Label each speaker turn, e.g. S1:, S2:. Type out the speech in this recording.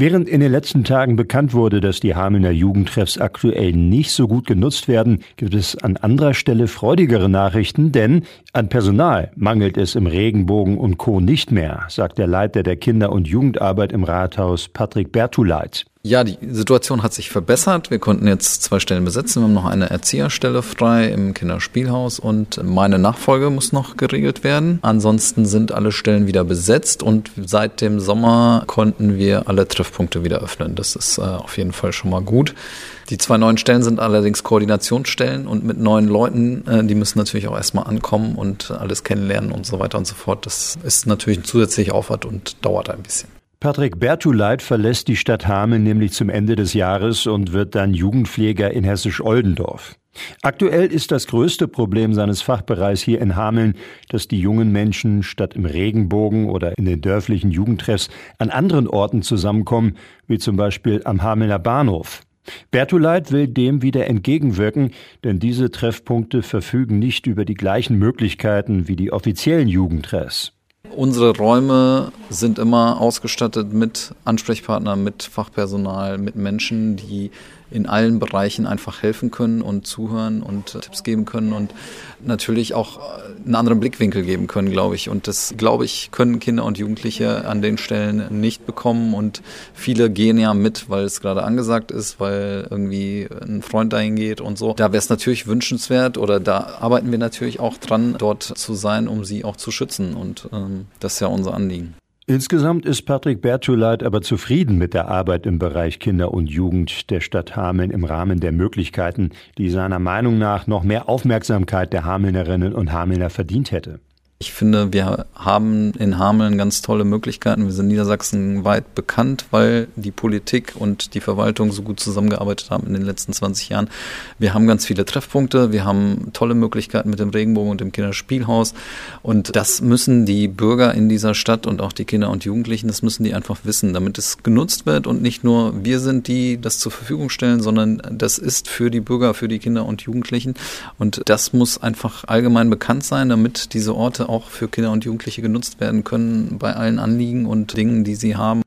S1: Während in den letzten Tagen bekannt wurde, dass die Hamelner Jugendtreffs aktuell nicht so gut genutzt werden, gibt es an anderer Stelle freudigere Nachrichten, denn an Personal mangelt es im Regenbogen und Co. nicht mehr, sagt der Leiter der Kinder- und Jugendarbeit im Rathaus Patrick Bertuleit.
S2: Ja, die Situation hat sich verbessert. Wir konnten jetzt zwei Stellen besetzen. Wir haben noch eine Erzieherstelle frei im Kinderspielhaus und meine Nachfolge muss noch geregelt werden. Ansonsten sind alle Stellen wieder besetzt und seit dem Sommer konnten wir alle Treffpunkte wieder öffnen. Das ist äh, auf jeden Fall schon mal gut. Die zwei neuen Stellen sind allerdings Koordinationsstellen und mit neuen Leuten, äh, die müssen natürlich auch erstmal ankommen und alles kennenlernen und so weiter und so fort. Das ist natürlich ein zusätzlicher Aufwand und dauert ein bisschen.
S1: Patrick Bertuleit verlässt die Stadt Hameln nämlich zum Ende des Jahres und wird dann Jugendpfleger in Hessisch-Oldendorf. Aktuell ist das größte Problem seines Fachbereichs hier in Hameln, dass die jungen Menschen statt im Regenbogen oder in den dörflichen Jugendtreffs an anderen Orten zusammenkommen, wie zum Beispiel am Hamelner Bahnhof. Bertuleit will dem wieder entgegenwirken, denn diese Treffpunkte verfügen nicht über die gleichen Möglichkeiten wie die offiziellen Jugendtreffs.
S2: Unsere Räume sind immer ausgestattet mit Ansprechpartnern, mit Fachpersonal, mit Menschen, die in allen Bereichen einfach helfen können und zuhören und Tipps geben können und natürlich auch einen anderen Blickwinkel geben können, glaube ich. Und das, glaube ich, können Kinder und Jugendliche an den Stellen nicht bekommen. Und viele gehen ja mit, weil es gerade angesagt ist, weil irgendwie ein Freund dahin geht und so. Da wäre es natürlich wünschenswert oder da arbeiten wir natürlich auch dran, dort zu sein, um sie auch zu schützen. Und ähm, das ist ja unser Anliegen.
S1: Insgesamt ist Patrick Bertuleit aber zufrieden mit der Arbeit im Bereich Kinder und Jugend der Stadt Hameln im Rahmen der Möglichkeiten, die seiner Meinung nach noch mehr Aufmerksamkeit der Hamelnerinnen und Hamelner verdient hätte.
S2: Ich finde, wir haben in Hameln ganz tolle Möglichkeiten. Wir sind Niedersachsen weit bekannt, weil die Politik und die Verwaltung so gut zusammengearbeitet haben in den letzten 20 Jahren. Wir haben ganz viele Treffpunkte. Wir haben tolle Möglichkeiten mit dem Regenbogen und dem Kinderspielhaus. Und das müssen die Bürger in dieser Stadt und auch die Kinder und Jugendlichen, das müssen die einfach wissen, damit es genutzt wird und nicht nur wir sind die, das zur Verfügung stellen, sondern das ist für die Bürger, für die Kinder und Jugendlichen. Und das muss einfach allgemein bekannt sein, damit diese Orte auch für Kinder und Jugendliche genutzt werden können bei allen Anliegen und Dingen, die sie haben.